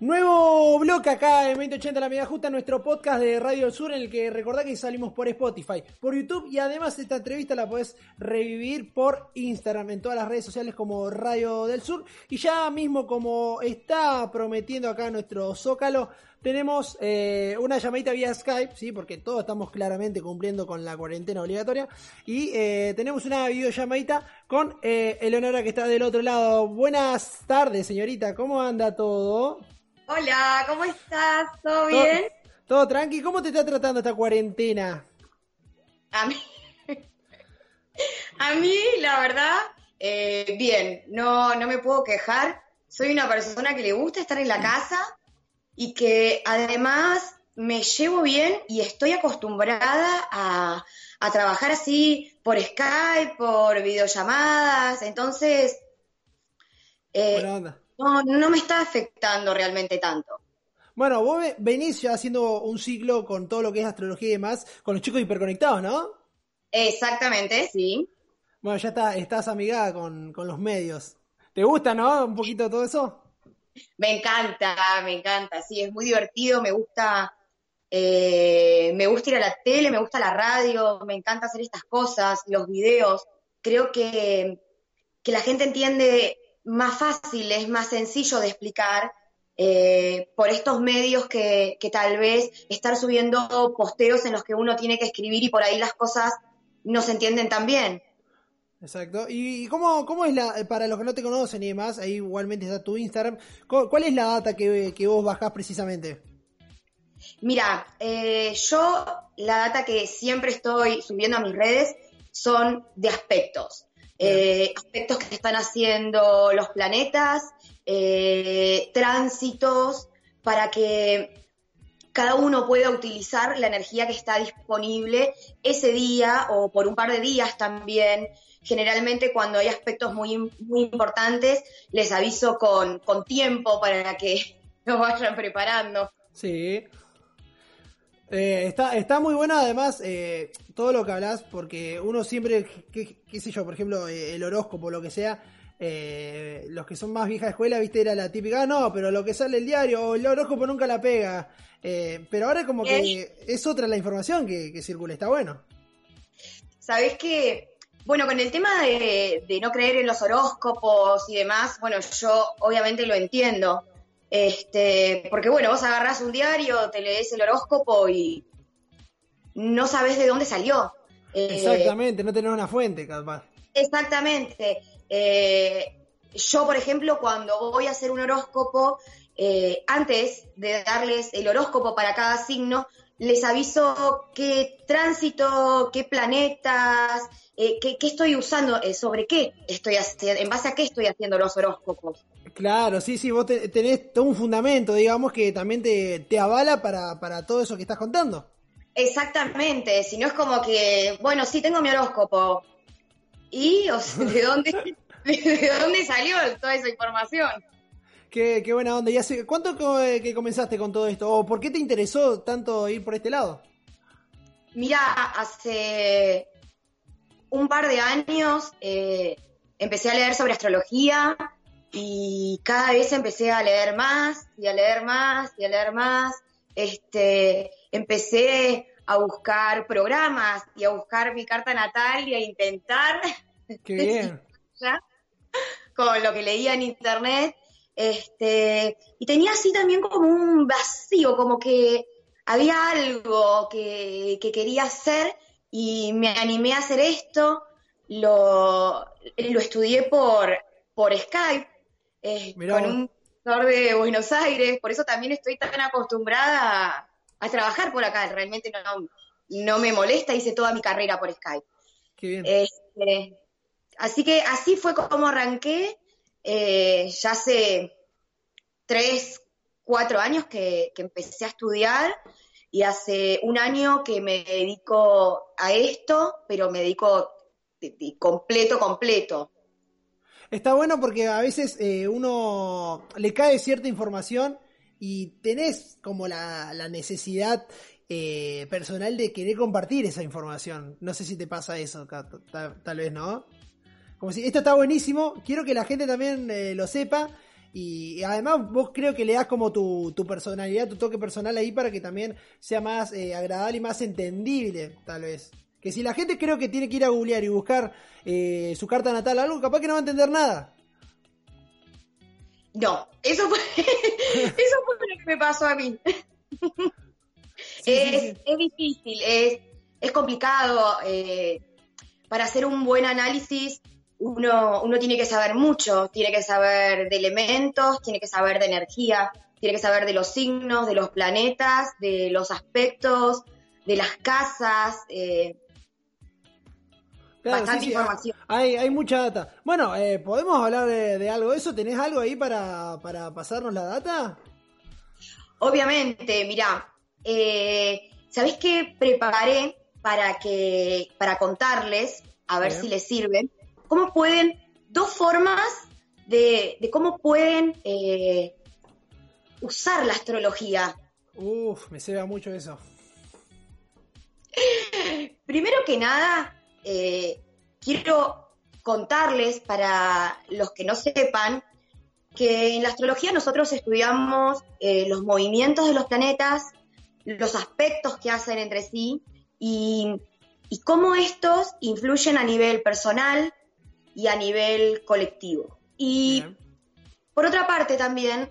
Nuevo bloque acá en 2080 La Media Justa, nuestro podcast de Radio Sur, en el que recordá que salimos por Spotify, por YouTube y además esta entrevista la podés revivir por Instagram, en todas las redes sociales como Radio del Sur. Y ya mismo como está prometiendo acá nuestro Zócalo, tenemos eh, una llamadita vía Skype, ¿sí? porque todos estamos claramente cumpliendo con la cuarentena obligatoria. Y eh, tenemos una videollamadita con eh, Eleonora que está del otro lado. Buenas tardes, señorita, ¿cómo anda todo? Hola, ¿cómo estás? ¿Todo Todo- bien? Todo tranqui. ¿Cómo te está tratando esta cuarentena? A mí, a mí la verdad, eh, bien, no, no me puedo quejar. Soy una persona que le gusta estar en la casa y que además me llevo bien y estoy acostumbrada a, a trabajar así por Skype, por videollamadas. Entonces, eh, no, no me está afectando realmente tanto. Bueno, vos ve- venís ya haciendo un ciclo con todo lo que es astrología y demás, con los chicos hiperconectados, ¿no? Exactamente, sí. Bueno, ya está, estás amigada con, con los medios. ¿Te gusta, no? Un poquito todo eso. Me encanta, me encanta, sí, es muy divertido, me gusta, eh, me gusta ir a la tele, me gusta la radio, me encanta hacer estas cosas, los videos. Creo que, que la gente entiende más fácil, es más sencillo de explicar eh, por estos medios que, que tal vez estar subiendo posteos en los que uno tiene que escribir y por ahí las cosas no se entienden tan bien. Exacto. ¿Y, cómo, cómo es la, para los que no te conocen y demás, ahí igualmente está tu Instagram, ¿cu- ¿cuál es la data que, que vos bajás precisamente? Mira, eh, yo la data que siempre estoy subiendo a mis redes son de aspectos. Eh, aspectos que están haciendo los planetas, eh, tránsitos, para que cada uno pueda utilizar la energía que está disponible ese día o por un par de días también. Generalmente cuando hay aspectos muy, muy importantes, les aviso con, con tiempo para que lo vayan preparando. Sí. Eh, está, está muy bueno además eh, todo lo que hablas, porque uno siempre, qué, qué sé yo, por ejemplo, eh, el horóscopo, lo que sea, los que son más vieja escuela, viste, era la típica, ah, no, pero lo que sale el diario o el horóscopo nunca la pega. Pero ahora como que es otra la información que, que circula, está bueno. Sabes que, bueno, con el tema de, de no creer en los horóscopos y demás, bueno, yo obviamente lo entiendo. Este, porque bueno, vos agarrás un diario, te lees el horóscopo y no sabes de dónde salió. Eh, Exactamente, no tenés una fuente, capaz. Exactamente. Eh, yo, por ejemplo, cuando voy a hacer un horóscopo, eh, antes de darles el horóscopo para cada signo, les aviso qué tránsito, qué planetas, eh, qué, qué, estoy usando, eh, sobre qué estoy haciendo, en base a qué estoy haciendo los horóscopos. Claro, sí, sí, vos te, tenés todo un fundamento, digamos, que también te, te avala para, para todo eso que estás contando. Exactamente, si no es como que, bueno, sí tengo mi horóscopo. ¿Y o sea, de dónde de dónde salió toda esa información? Qué, qué buena onda. ¿Y hace cuánto que, que comenzaste con todo esto? ¿O por qué te interesó tanto ir por este lado? Mira, hace un par de años eh, empecé a leer sobre astrología y cada vez empecé a leer más y a leer más y a leer más. Este, empecé a buscar programas y a buscar mi carta natal y a intentar Qué bien. con lo que leía en internet. Este, y tenía así también como un vacío, como que había algo que, que quería hacer y me animé a hacer esto. Lo, lo estudié por, por Skype eh, con un profesor de Buenos Aires, por eso también estoy tan acostumbrada a, a trabajar por acá. Realmente no, no me molesta, hice toda mi carrera por Skype. Qué bien. Este, así que así fue como arranqué. Eh, ya hace tres, cuatro años que, que, empecé a estudiar y hace un año que me dedico a esto, pero me dedico de, de completo, completo. Está bueno porque a veces eh, uno le cae cierta información y tenés como la, la necesidad eh, personal de querer compartir esa información. No sé si te pasa eso, tal, tal vez no. Como si esto está buenísimo, quiero que la gente también eh, lo sepa. Y, además vos creo que le das como tu, tu, personalidad, tu toque personal ahí para que también sea más eh, agradable y más entendible, tal vez. Que si la gente creo que tiene que ir a googlear y buscar eh, su carta natal, algo capaz que no va a entender nada. No, eso fue, eso fue lo que me pasó a mí. Sí, es, sí, sí. es, difícil, es, es complicado. Eh, para hacer un buen análisis uno, uno tiene que saber mucho, tiene que saber de elementos, tiene que saber de energía, tiene que saber de los signos, de los planetas, de los aspectos, de las casas. Eh, Claro, bastante sí, sí, información. Hay, hay mucha data. Bueno, eh, ¿podemos hablar de, de, algo de eso? ¿Tenés algo ahí para, para pasarnos la data? Obviamente, mira, eh, ¿sabés qué preparé para que para contarles, a ver Bien. si les sirve, cómo pueden, dos formas de, de cómo pueden eh, usar la astrología? Uf, me ceba mucho eso. Primero que nada, eh, quiero contarles para los que no sepan que en la astrología nosotros estudiamos eh, los movimientos de los planetas, los aspectos que hacen entre sí y, y, cómo estos influyen a nivel personal y a nivel colectivo. Y Bien. por otra parte también,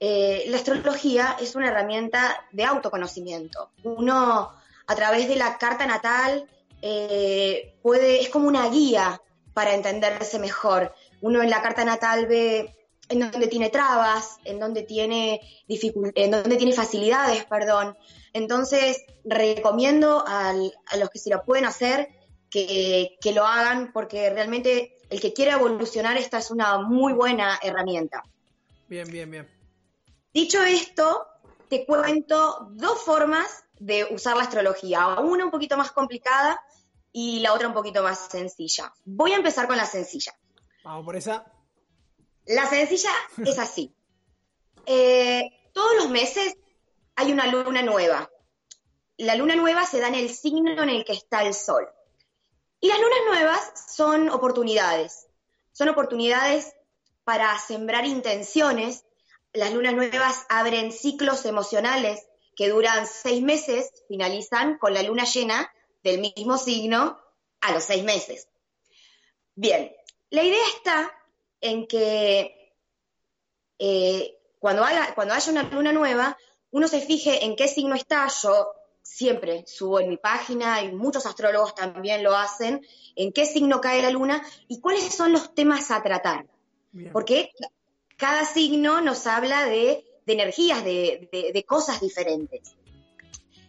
eh, la astrología es una herramienta de autoconocimiento. Uno a través de la carta natal eh, puede, es como una guía para entenderse mejor. Uno en la carta natal ve en donde tiene trabas, en donde tiene en donde tiene facilidades, perdón. Entonces, recomiendo al, a los que se lo pueden hacer que, que, lo hagan porque realmente el que quiera evolucionar esta es una muy buena herramienta. Bien, bien, bien. Dicho esto, te cuento dos formas de usar la astrología, una un poquito más complicada y la otra un poquito más sencilla. Voy a empezar con la sencilla. Vamos por esa. La sencilla es así. Eh, todos los meses hay una luna nueva. La luna nueva se da en el signo en el que está el sol. Y las lunas nuevas son oportunidades. Son oportunidades para sembrar intenciones. Las lunas nuevas abren ciclos emocionales que duran seis meses, finalizan con la luna llena del mismo signo a los seis meses. Bien, la idea está en que eh, cuando, cuando haya una luna nueva, uno se fije en qué signo está. Yo siempre subo en mi página y muchos astrólogos también lo hacen, en qué signo cae la luna y cuáles son los temas a tratar. Porque cada signo nos habla de, energías, de, cosas diferentes.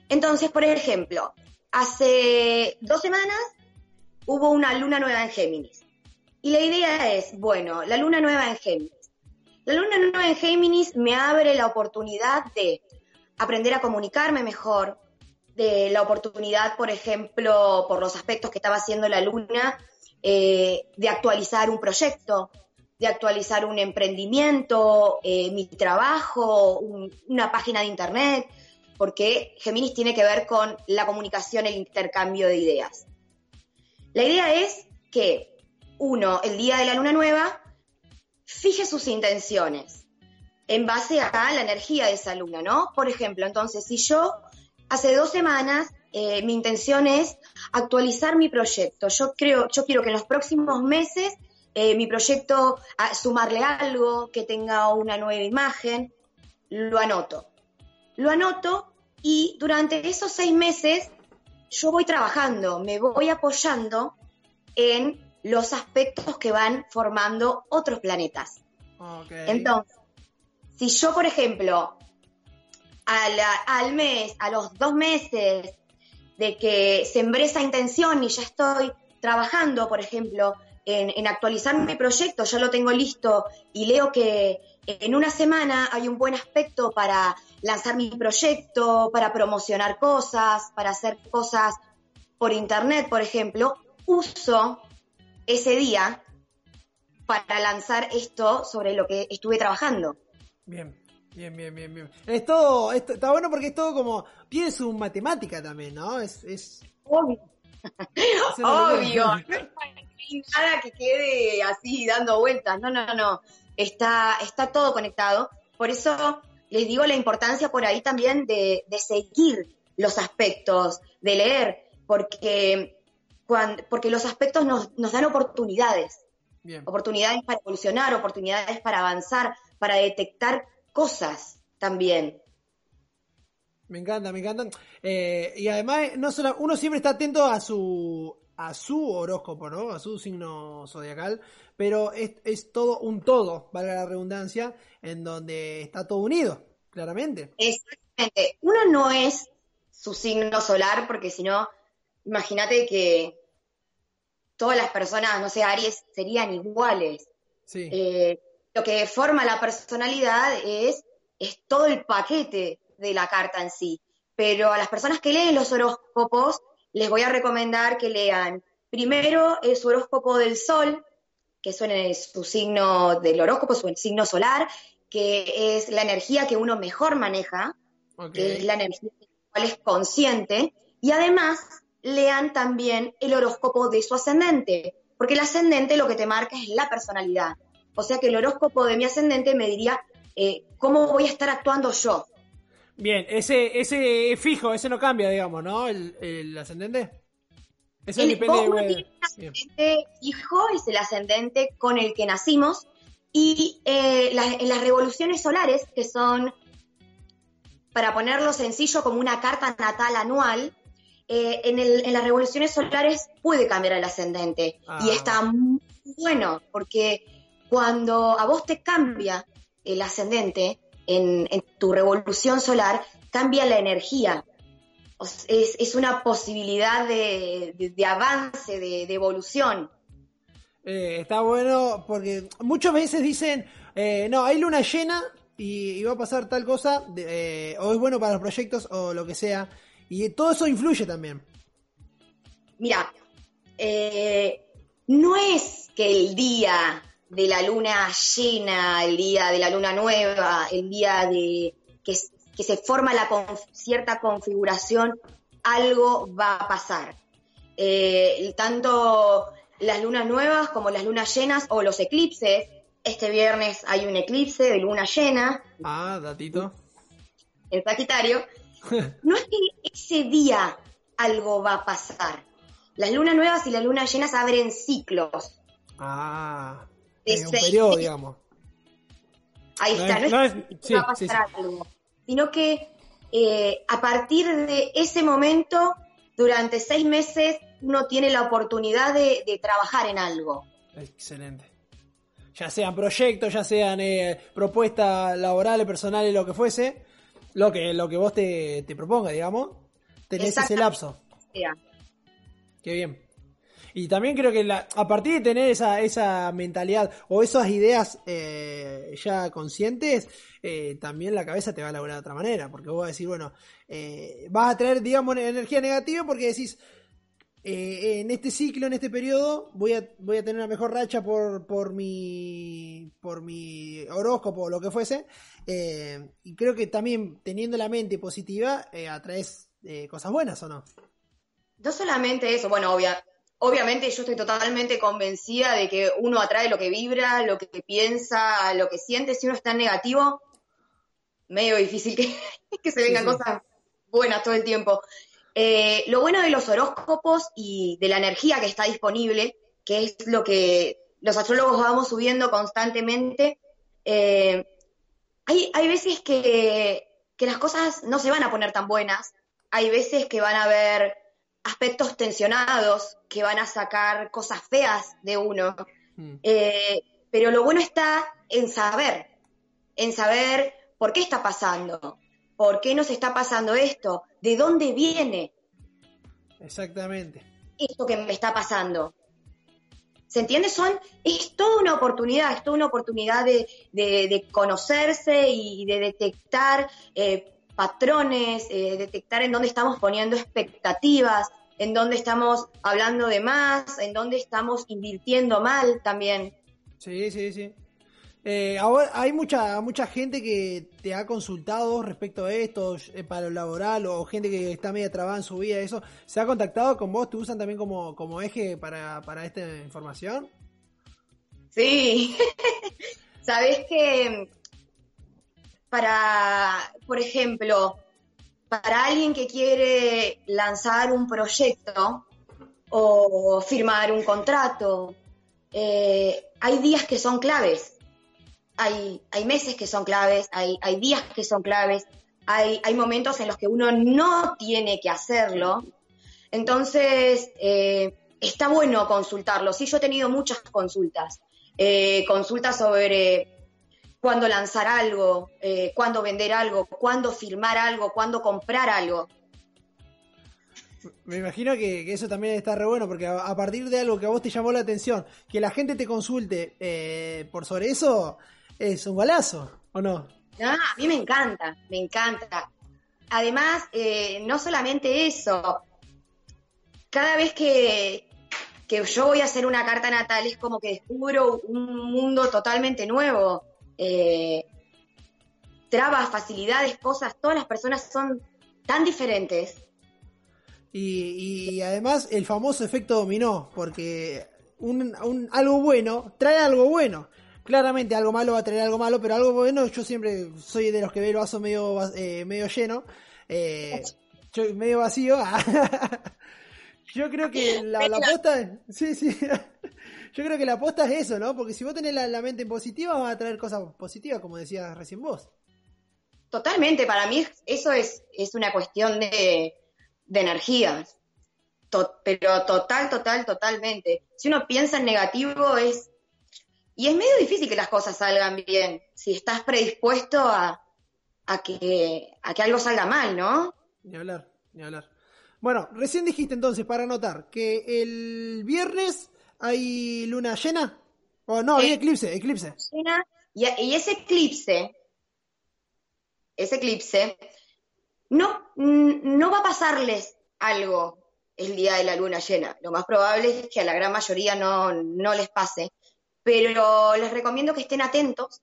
Entonces, por ejemplo, hace dos semanas hubo una luna nueva en Géminis. Y la idea es, bueno, la luna nueva en Géminis. La luna nueva en Géminis me abre la oportunidad de aprender a comunicarme mejor, de la oportunidad, por ejemplo, por los aspectos que estaba haciendo la luna, eh, de actualizar un proyecto, de actualizar un emprendimiento, eh, mi trabajo, una página de internet, porque Géminis tiene que ver con la comunicación, el intercambio de ideas. La idea es que uno, el día de la luna nueva, fije sus intenciones en base a la energía de esa luna, ¿no? Por ejemplo, entonces, si yo hace dos semanas eh, mi intención es actualizar mi proyecto. Yo creo, yo quiero que en los próximos meses eh, mi proyecto, sumarle algo, que tenga una nueva imagen, lo anoto. Lo anoto y durante esos seis meses yo voy trabajando, me voy apoyando en los aspectos que van formando otros planetas. Entonces, si yo, por ejemplo, al mes, a los dos meses de que sembré esa intención y ya estoy trabajando, por ejemplo, en, actualizar mi proyecto, ya lo tengo listo y leo que en una semana hay un buen aspecto para lanzar mi proyecto, para promocionar cosas, para hacer cosas por internet, por ejemplo, uso ese día para lanzar esto sobre lo que estuve trabajando. Bien, bien, bien, bien, bien. Es todo, está bueno porque es todo como, tiene su matemática también, ¿no? Es, es... Obvio. Obvio nada que quede así dando vueltas. No, no, no. Está, está todo conectado. Por eso les digo la importancia por ahí también de, seguir los aspectos, de leer, porque, porque los aspectos nos, dan oportunidades. Oportunidades para evolucionar, oportunidades para avanzar, para detectar cosas también. Me encanta, me encantan. Eh, y además, no solo, uno siempre está atento a su, a su horóscopo, ¿no? A su signo zodiacal, pero es, todo un todo, valga la redundancia, en donde está todo unido, claramente. Exactamente. Uno no es su signo solar, porque si no, imagínate que todas las personas, no sé, Aries, serían iguales. Sí. Eh, lo que forma la personalidad es, es todo el paquete de la carta en sí. Pero a las personas que leen los horóscopos, les voy a recomendar que lean primero su horóscopo del sol, que suene su signo del horóscopo, su signo solar, que es la energía que uno mejor maneja, que es la energía cual es consciente, y además lean también el horóscopo de su ascendente, porque el ascendente lo que te marca es la personalidad. O sea que el horóscopo de mi ascendente me diría eh, cómo voy a estar actuando yo. Bien, ese, ese es fijo, ese no cambia, digamos, ¿no? El, ascendente. Eso el depende de... ascendente fijo es el ascendente con el que nacimos y eh, en las revoluciones solares, que son, para ponerlo sencillo, como una carta natal anual, eh, en, el, en, las revoluciones solares puede cambiar el ascendente. Y ah. está muy bueno, porque cuando a vos te cambia el ascendente, en, tu revolución solar, cambia la energía. Es, una posibilidad de, avance, de, evolución. Eh, está bueno porque muchas veces dicen, eh, no, hay luna llena y, va a pasar tal cosa, eh, o es bueno para los proyectos o lo que sea, y todo eso influye también. Mira, no es que el día de la luna llena, el día de la luna nueva, el día de que, que se forma la cierta configuración, algo va a pasar. Eh, tanto las lunas nuevas como las lunas llenas o los eclipses. Este viernes hay un eclipse de luna llena. Ah, datito. En Sagitario. No es que ese día algo va a pasar. Las lunas nuevas y las lunas llenas abren ciclos. Ah, es un periodo, digamos. Ahí está, no, es, que va a pasar algo, sino que eh, a partir de ese momento, durante seis meses, uno tiene la oportunidad de, trabajar en algo. Excelente. Ya sean proyectos, ya sean eh, propuestas laborales, personales, lo que fuese, lo que, lo que vos te, te propongas, digamos, tenés ese lapso. Qué bien. Y también creo que a partir de tener esa, esa mentalidad o esas ideas eh, ya conscientes, eh, también la cabeza te va a laburar de otra manera. Porque vos vas a decir, bueno, eh, vas a traer, digamos, energía negativa porque decís, en este ciclo, en este periodo, voy a, voy a tener una mejor racha por, por, mi, por mi horóscopo o lo que fuese. Y creo que también teniendo la mente positiva, eh, atraes cosas buenas o no. No solamente eso, bueno, obvia, obviamente yo estoy totalmente convencida de que uno atrae lo que vibra, lo que piensa, lo que siente. Si uno está en negativo, medio difícil que, que se vengan cosas buenas todo el tiempo. Eh, lo bueno de los horóscopos y de la energía que está disponible, que es lo que los astrólogos vamos subiendo constantemente, eh, hay, hay, veces que, que, las cosas no se van a poner tan buenas, hay veces que van a haber aspectos tensionados, que van a sacar cosas feas de uno, hmm. eh, pero lo bueno está en saber, en saber por qué está pasando, ¿Por qué nos está pasando esto? ¿De dónde viene? Exactamente. Esto que me está pasando. ¿Se entiende? Son, es toda una oportunidad, es toda una oportunidad de, conocerse y de detectar eh, patrones, eh, detectar en dónde estamos poniendo expectativas, en dónde estamos hablando de más, en dónde estamos invirtiendo mal también. Sí, sí, sí. Eh, ahora hay mucha mucha gente que te ha consultado respecto a esto eh, para lo laboral o gente que está media trabada en su vida, eso. ¿Se ha contactado con vos? ¿Te usan también como, como eje para, para esta información? Sí. Sabes que para, por ejemplo, para alguien que quiere lanzar un proyecto o firmar un contrato, eh, hay días que son claves hay, hay meses que son claves, hay, hay días que son claves, hay, hay, momentos en los que uno no tiene que hacerlo. Entonces, eh, está bueno consultarlo. Sí, yo he tenido muchas consultas. Eh, consultas sobre cuándo lanzar algo, eh, cuándo vender algo, cuándo firmar algo, cuándo comprar algo. Me imagino que, eso también está re bueno, porque a, partir de algo que a vos te llamó la atención, que la gente te consulte por sobre eso, es un golazo, ¿o no? No, a mí me encanta, me encanta. Además, eh, no solamente eso, cada vez que, que yo voy a hacer una carta natal es como que descubro un mundo totalmente nuevo. Eh, trabas, facilidades, cosas, todas las personas son tan diferentes. Y, y además el famoso efecto dominó, porque un, un, algo bueno trae algo bueno claramente algo malo va a traer algo malo, pero algo bueno, yo siempre soy de los que ve el vaso medio, eh, medio lleno, eh, medio vacío. yo creo que la, la sí, sí, yo creo que la aposta es eso, ¿no? Porque si vos tenés la, mente positiva, va a traer cosas positivas, como decías recién vos. Totalmente, para mí eso es, es una cuestión de, de energía. pero total, total, totalmente. Si uno piensa en negativo es y es medio difícil que las cosas salgan bien si estás predispuesto a, que, a que algo salga mal, ¿no? Ni hablar, ni hablar. Bueno, recién dijiste entonces, para anotar, que el viernes hay luna llena. O no, hay eclipse, eclipse. Llena, y, ese eclipse ese eclipse, no, no va a pasarles algo el día de la luna llena. Lo más probable es que a la gran mayoría no, no les pase, pero les recomiendo que estén atentos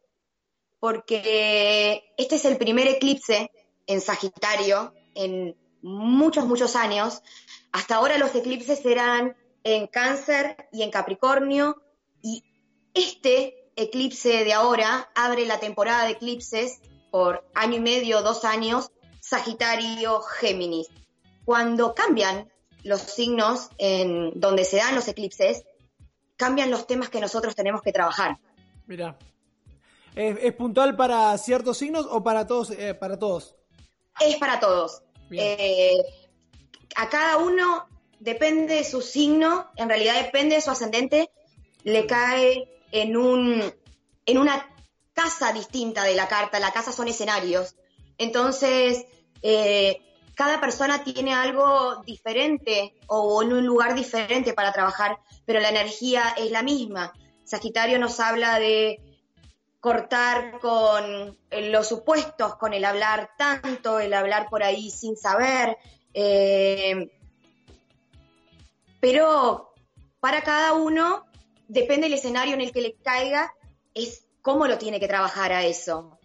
porque este es el primer eclipse en Sagitario en muchos, muchos años. Hasta ahora los eclipses eran en Cáncer y en Capricornio y este eclipse de ahora abre la temporada de eclipses por año y medio, dos años, Sagitario, Géminis. Cuando cambian los signos en donde se dan los eclipses, cambian los temas que nosotros tenemos que trabajar. Mira, ¿Es, puntual para ciertos signos o para todos? Eh, para todos? Es para todos. Eh, a cada uno depende de su signo, en realidad depende de su ascendente, le cae en un en una casa distinta de la carta. La casa son escenarios. Entonces, eh, cada persona tiene algo diferente o en un lugar diferente para trabajar, pero la energía es la misma. Sagitario nos habla de cortar con los supuestos, con el hablar tanto, el hablar por ahí sin saber. Eh, pero para cada uno, depende del escenario en el que le caiga, es cómo lo tiene que trabajar a eso.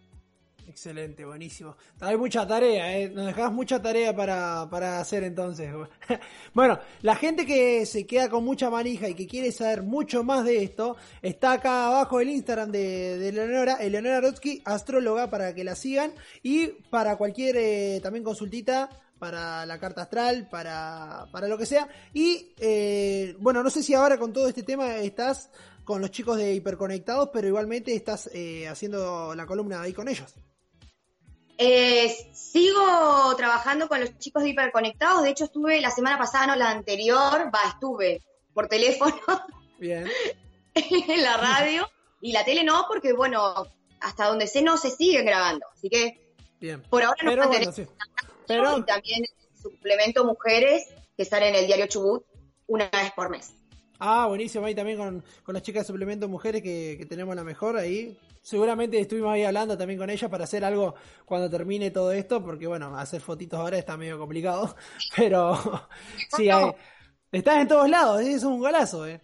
Excelente, buenísimo. Hay mucha tarea, ¿eh? nos dejás mucha tarea para, para hacer entonces. bueno, la gente que se queda con mucha manija y que quiere saber mucho más de esto, está acá abajo el Instagram de, de Eleonora, Eleonora Rotsky, astróloga, para que la sigan. Y para cualquier eh, también consultita, para la carta astral, para, para lo que sea. Y eh, bueno, no sé si ahora con todo este tema estás con los chicos de Hiperconectados, pero igualmente estás eh, haciendo la columna ahí con ellos. Eh, sigo trabajando con los chicos de hiperconectados. De hecho, estuve la semana pasada, no la anterior, va, estuve por teléfono. Bien. en la radio. Y la tele no, porque bueno, hasta donde sé no se siguen grabando. Así que Bien. por ahora no bueno, Pero... Y también suplemento mujeres que salen en el diario Chubut una vez por mes. Ah, buenísimo. Ahí también con, las chicas de suplemento mujeres que, que tenemos la mejor ahí seguramente estuvimos ahí hablando también con ella para hacer algo cuando termine todo esto, porque bueno, hacer fotitos ahora está medio complicado, pero sí, estás en todos lados, es un golazo, ¿eh?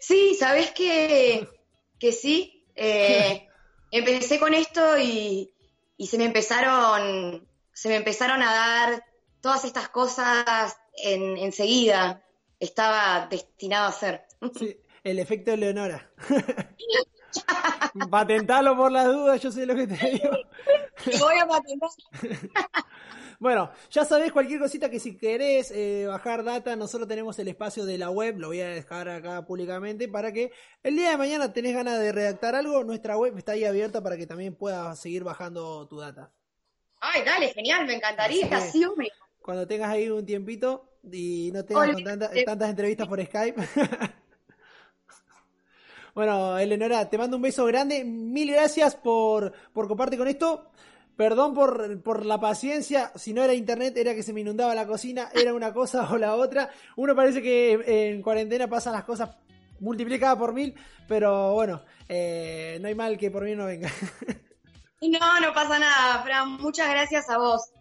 Sí, sabes que, que sí, eh, empecé con esto y, y se me empezaron, se me empezaron a dar todas estas cosas en, enseguida, estaba destinado a ser. Sí, el efecto Leonora. Patentalo por las dudas, yo sé lo que te digo. voy a patentar. bueno, ya sabés cualquier cosita que si querés eh, bajar data, nosotros tenemos el espacio de la web, lo voy a dejar acá públicamente para que el día de mañana tenés ganas de redactar algo, nuestra web está ahí abierta para que también puedas seguir bajando tu data. Ay, dale, genial, me encantaría, así, Cuando tengas ahí un tiempito y no tengas tantas entrevistas por Skype. Bueno, Eleonora, te mando un beso grande. Mil gracias por, por compartir con esto. Perdón por, por, la paciencia, si no era internet, era que se me inundaba la cocina, era una cosa o la otra. Uno parece que en cuarentena pasan las cosas multiplicadas por mil, pero bueno, eh, no hay mal que por mí no venga. No, no pasa nada, Fran. Muchas gracias a vos.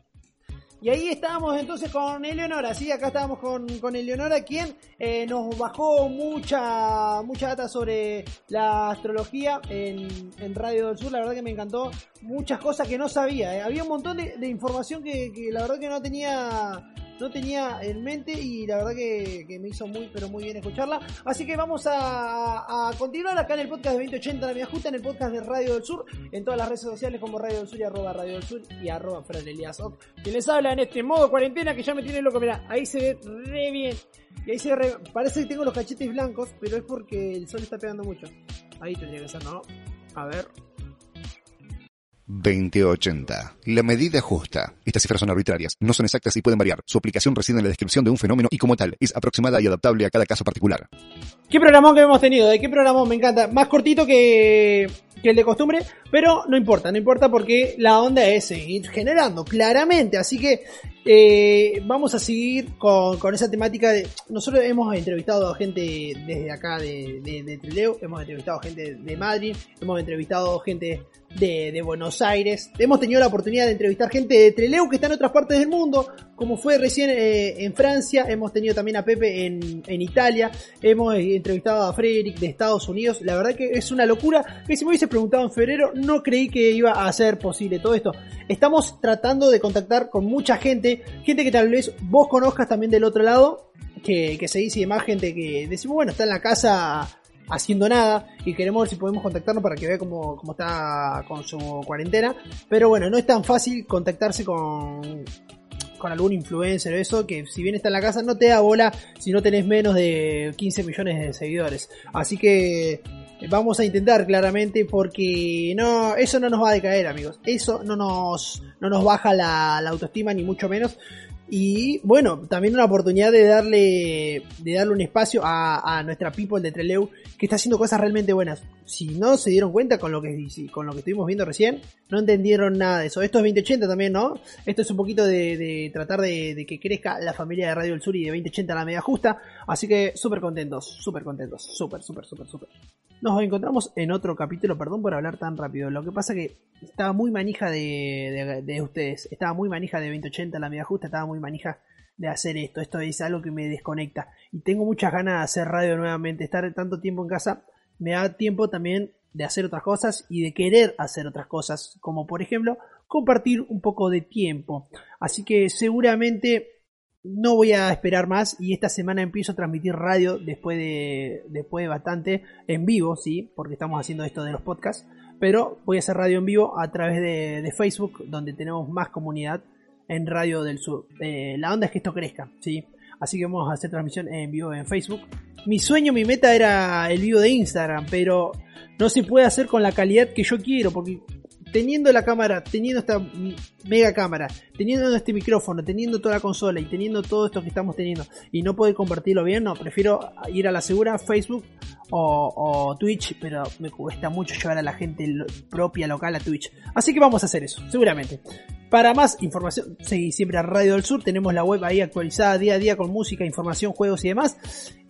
Y ahí estábamos entonces con Eleonora, sí, acá estábamos con, con Eleonora, quien eh, nos bajó mucha, mucha data sobre la astrología en, en, Radio del Sur, la verdad que me encantó, muchas cosas que no sabía, eh. había un montón de, información que, la verdad que no tenía no tenía en mente y la verdad que, me hizo muy, pero muy bien escucharla. Así que vamos a, continuar acá en el podcast de 2080 La Vía Justa, en el podcast de Radio del Sur, en todas las redes sociales como Radio del Sur y arroba Radio del Sur y arroba Fran Quien les habla en este modo cuarentena que ya me tiene loco, mira, ahí se ve re bien. Y ahí se ve parece que tengo los cachetes blancos, pero es porque el sol está pegando mucho. Ahí tendría que ser, ¿no? A ver. 2080. La medida justa. Estas cifras son arbitrarias, no son exactas y pueden variar. Su aplicación reside en la descripción de un fenómeno y como tal, es aproximada y adaptable a cada caso particular. ¿Qué programón que hemos tenido? ¿De qué programón? Me encanta. Más cortito que, que el de costumbre, pero no importa, no importa porque la onda es seguir generando, claramente. Así que eh, vamos a seguir con, con, esa temática. De, nosotros hemos entrevistado a gente desde acá de, de, de hemos entrevistado gente de Madrid, hemos entrevistado gente de, de, Buenos Aires. Hemos tenido la oportunidad de entrevistar gente de Treleu que está en otras partes del mundo, como fue recién eh, en Francia. Hemos tenido también a Pepe en, en Italia. Hemos entrevistado a Frederick de Estados Unidos. La verdad que es una locura que si me hubiese preguntado en febrero no creí que iba a ser posible todo esto. Estamos tratando de contactar con mucha gente, gente que tal vez vos conozcas también del otro lado, que, que se dice y demás gente que decimos, bueno, está en la casa haciendo nada y queremos ver si podemos contactarnos para que vea cómo, cómo está con su cuarentena. Pero bueno, no es tan fácil contactarse con, con algún influencer o eso, que si bien está en la casa no te da bola si no tenés menos de 15 millones de seguidores. Así que vamos a intentar claramente porque no, eso no nos va a decaer amigos. Eso no nos, no nos baja la, la autoestima ni mucho menos. Y bueno, también una oportunidad de darle, de darle un espacio a, a, nuestra people de Treleu que está haciendo cosas realmente buenas. Si no se dieron cuenta con lo que, con lo que estuvimos viendo recién, no entendieron nada de eso. Esto es 2080 también, ¿no? Esto es un poquito de, tratar de, que crezca la familia de Radio del Sur y de 2080 a la media justa. Así que súper contentos, súper contentos, súper, súper, súper, súper. Nos encontramos en otro capítulo, perdón por hablar tan rápido. Lo que pasa que estaba muy manija de, de ustedes. Estaba muy manija de 2080 a la media justa, estaba muy manija de hacer esto. Esto es algo que me desconecta. Y tengo muchas ganas de hacer radio nuevamente. Estar tanto tiempo en casa me da tiempo también de hacer otras cosas y de querer hacer otras cosas. Como por ejemplo compartir un poco de tiempo. Así que seguramente no voy a esperar más y esta semana empiezo a transmitir radio después de, después de bastante en vivo, sí, porque estamos haciendo esto de los podcasts. Pero voy a hacer radio en vivo a través de, de Facebook, donde tenemos más comunidad en Radio del Sur. Eh, la onda es que esto crezca, ¿sí? Así que vamos a hacer transmisión en vivo en Facebook. Mi sueño, mi meta era el vivo de Instagram, pero no se puede hacer con la calidad que yo quiero, porque teniendo la cámara, teniendo esta mega cámara, teniendo este micrófono, teniendo toda la consola y teniendo todo esto que estamos teniendo y no poder compartirlo bien, no, prefiero ir a la segura Facebook o, o, Twitch, pero me cuesta mucho llevar a la gente propia local a Twitch. Así que vamos a hacer eso, seguramente. Para más información, seguí siempre a Radio del Sur, tenemos la web ahí actualizada día a día con música, información, juegos y demás.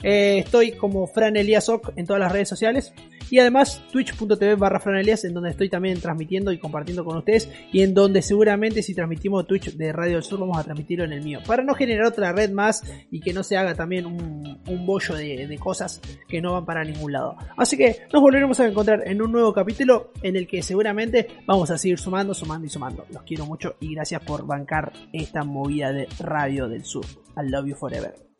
Eh, estoy como Fran Elias en todas las redes sociales. Y además twitch.tv barra Fran Elias en donde estoy también transmitiendo y compartiendo con ustedes. Y en donde seguramente si transmitimos Twitch de Radio del Sur vamos a transmitirlo en el mío. Para no generar otra red más y que no se haga también un, un bollo de, de cosas que no van para ningún lado. Así que nos volveremos a encontrar en un nuevo capítulo en el que seguramente vamos a seguir sumando, sumando y sumando. Los quiero mucho y gracias por bancar esta movida de Radio del Sur. I love you forever.